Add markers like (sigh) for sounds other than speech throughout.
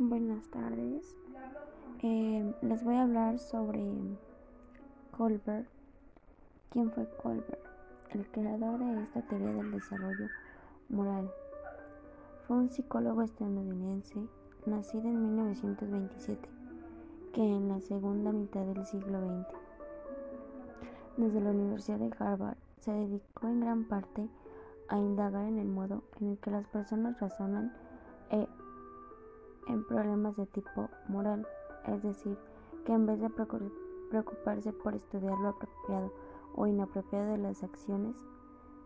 Buenas tardes. Eh, les voy a hablar sobre Colbert. ¿Quién fue Colbert? El creador de esta teoría del desarrollo moral. Fue un psicólogo estadounidense nacido en 1927, que en la segunda mitad del siglo XX, desde la Universidad de Harvard, se dedicó en gran parte a indagar en el modo en el que las personas razonan e en problemas de tipo moral, es decir, que en vez de preocuparse por estudiar lo apropiado o inapropiado de las acciones,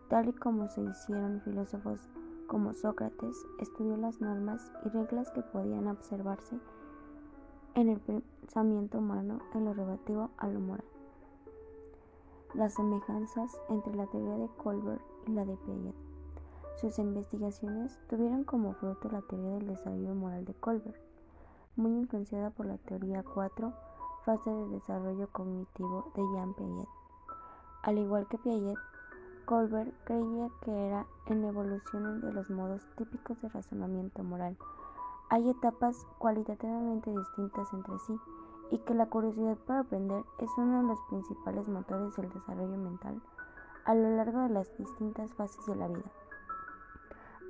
tal y como se hicieron filósofos como Sócrates, estudió las normas y reglas que podían observarse en el pensamiento humano en lo relativo a lo moral. Las semejanzas entre la teoría de Colbert y la de Piaget. Sus investigaciones tuvieron como fruto la teoría del desarrollo moral de Colbert, muy influenciada por la teoría 4, fase de desarrollo cognitivo de Jean Piaget. Al igual que Piaget, Colbert creía que era en evolución de los modos típicos de razonamiento moral. Hay etapas cualitativamente distintas entre sí y que la curiosidad por aprender es uno de los principales motores del desarrollo mental a lo largo de las distintas fases de la vida.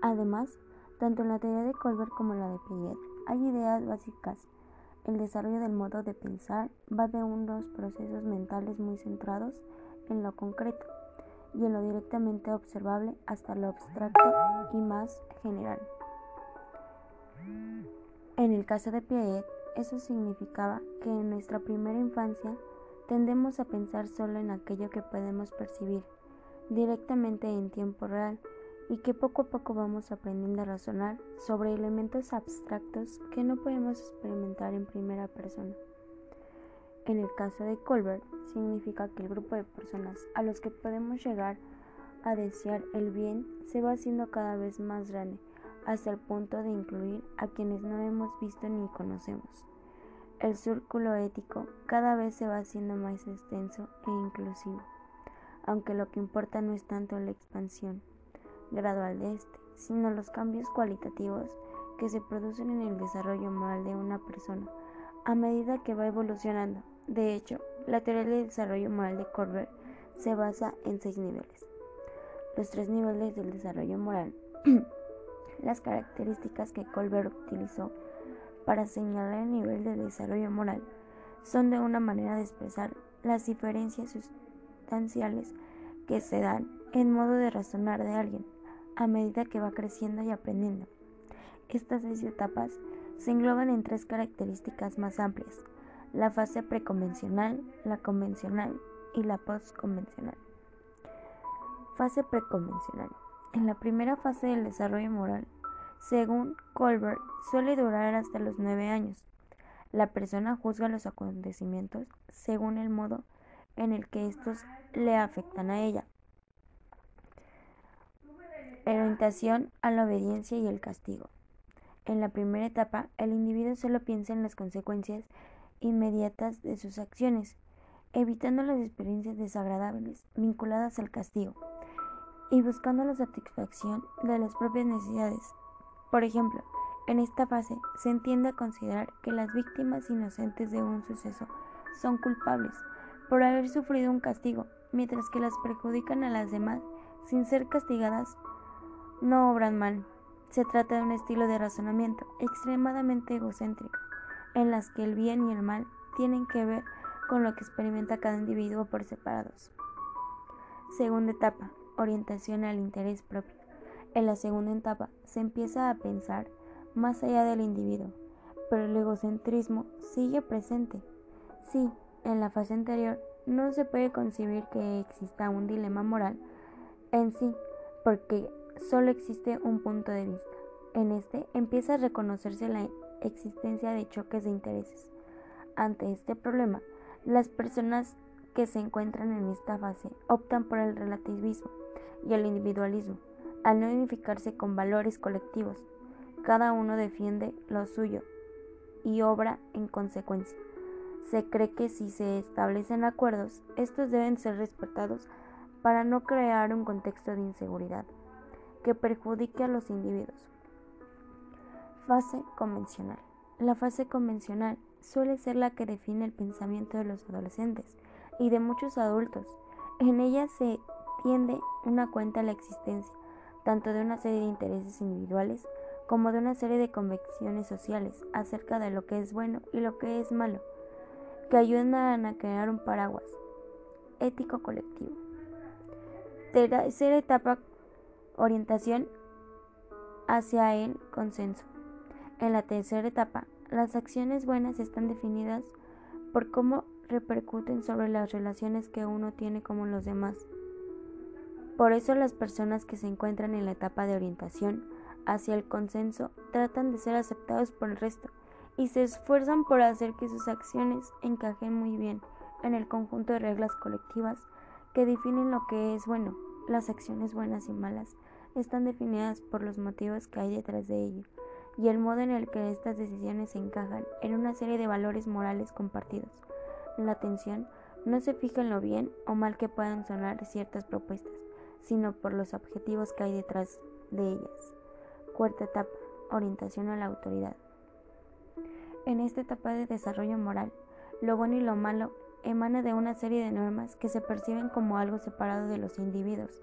Además, tanto en la teoría de Colbert como en la de Piaget hay ideas básicas. El desarrollo del modo de pensar va de unos procesos mentales muy centrados en lo concreto y en lo directamente observable hasta lo abstracto y más general. En el caso de Piaget, eso significaba que en nuestra primera infancia tendemos a pensar solo en aquello que podemos percibir directamente en tiempo real y que poco a poco vamos aprendiendo a razonar sobre elementos abstractos que no podemos experimentar en primera persona. En el caso de Colbert, significa que el grupo de personas a los que podemos llegar a desear el bien se va haciendo cada vez más grande, hasta el punto de incluir a quienes no hemos visto ni conocemos. El círculo ético cada vez se va haciendo más extenso e inclusivo, aunque lo que importa no es tanto la expansión, gradual de este, sino los cambios cualitativos que se producen en el desarrollo moral de una persona a medida que va evolucionando. De hecho, la teoría del desarrollo moral de Colbert se basa en seis niveles. Los tres niveles del desarrollo moral, (clears throat) las características que Colbert utilizó para señalar el nivel de desarrollo moral, son de una manera de expresar las diferencias sustanciales que se dan en modo de razonar de alguien a medida que va creciendo y aprendiendo. Estas seis etapas se engloban en tres características más amplias, la fase preconvencional, la convencional y la postconvencional. Fase preconvencional. En la primera fase del desarrollo moral, según Colbert, suele durar hasta los nueve años. La persona juzga los acontecimientos según el modo en el que estos le afectan a ella orientación a la obediencia y el castigo. En la primera etapa, el individuo solo piensa en las consecuencias inmediatas de sus acciones, evitando las experiencias desagradables vinculadas al castigo y buscando la satisfacción de las propias necesidades. Por ejemplo, en esta fase se entiende a considerar que las víctimas inocentes de un suceso son culpables por haber sufrido un castigo, mientras que las perjudican a las demás sin ser castigadas no obran mal. Se trata de un estilo de razonamiento extremadamente egocéntrico, en las que el bien y el mal tienen que ver con lo que experimenta cada individuo por separados. Segunda etapa, orientación al interés propio. En la segunda etapa se empieza a pensar más allá del individuo, pero el egocentrismo sigue presente. Sí, en la fase anterior no se puede concebir que exista un dilema moral en sí, porque solo existe un punto de vista. En este empieza a reconocerse la existencia de choques de intereses. Ante este problema, las personas que se encuentran en esta fase optan por el relativismo y el individualismo, al no identificarse con valores colectivos. Cada uno defiende lo suyo y obra en consecuencia. Se cree que si se establecen acuerdos, estos deben ser respetados para no crear un contexto de inseguridad que perjudique a los individuos. Fase convencional. La fase convencional suele ser la que define el pensamiento de los adolescentes y de muchos adultos. En ella se tiende una cuenta a la existencia tanto de una serie de intereses individuales como de una serie de convicciones sociales acerca de lo que es bueno y lo que es malo, que ayudan a crear un paraguas ético colectivo. Tercera etapa, orientación hacia el consenso. En la tercera etapa, las acciones buenas están definidas por cómo repercuten sobre las relaciones que uno tiene con los demás. Por eso las personas que se encuentran en la etapa de orientación hacia el consenso tratan de ser aceptados por el resto y se esfuerzan por hacer que sus acciones encajen muy bien en el conjunto de reglas colectivas que definen lo que es bueno. Las acciones buenas y malas están definidas por los motivos que hay detrás de ello y el modo en el que estas decisiones se encajan en una serie de valores morales compartidos. La atención no se fija en lo bien o mal que puedan sonar ciertas propuestas, sino por los objetivos que hay detrás de ellas. Cuarta etapa, orientación a la autoridad. En esta etapa de desarrollo moral, lo bueno y lo malo emana de una serie de normas que se perciben como algo separado de los individuos.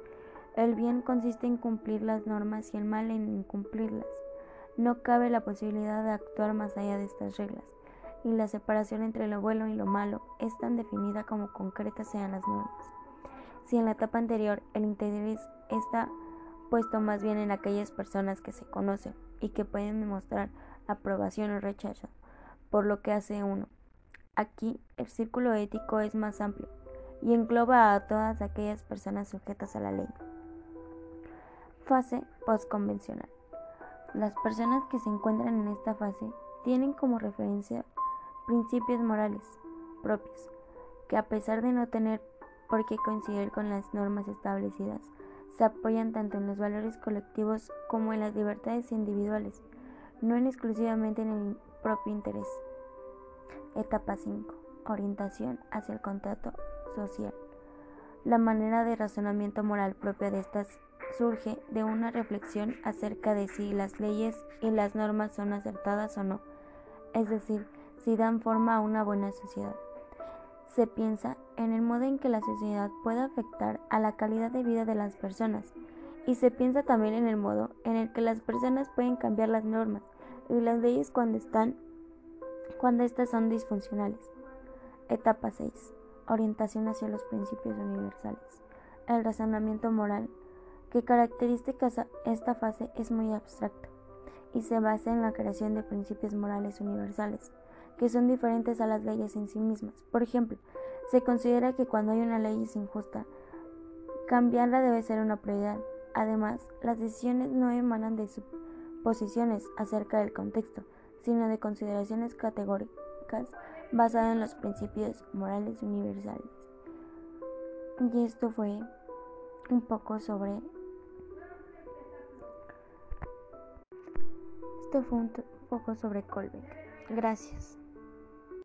El bien consiste en cumplir las normas y el mal en incumplirlas. No cabe la posibilidad de actuar más allá de estas reglas, y la separación entre lo bueno y lo malo es tan definida como concretas sean las normas. Si en la etapa anterior el interés está puesto más bien en aquellas personas que se conocen y que pueden demostrar aprobación o rechazo por lo que hace uno, Aquí el círculo ético es más amplio y engloba a todas aquellas personas sujetas a la ley. Fase postconvencional. Las personas que se encuentran en esta fase tienen como referencia principios morales propios, que a pesar de no tener por qué coincidir con las normas establecidas, se apoyan tanto en los valores colectivos como en las libertades individuales, no en exclusivamente en el propio interés. Etapa 5. Orientación hacia el contrato social. La manera de razonamiento moral propia de estas surge de una reflexión acerca de si las leyes y las normas son acertadas o no, es decir, si dan forma a una buena sociedad. Se piensa en el modo en que la sociedad puede afectar a la calidad de vida de las personas y se piensa también en el modo en el que las personas pueden cambiar las normas y las leyes cuando están cuando éstas son disfuncionales. Etapa 6. Orientación hacia los principios universales. El razonamiento moral que caracteriza esta fase es muy abstracto y se basa en la creación de principios morales universales, que son diferentes a las leyes en sí mismas. Por ejemplo, se considera que cuando hay una ley es injusta, cambiarla debe ser una prioridad. Además, las decisiones no emanan de suposiciones acerca del contexto, sino de consideraciones categóricas basadas en los principios morales universales. Y esto fue un poco sobre... Esto fue un poco sobre Colbeck. Gracias.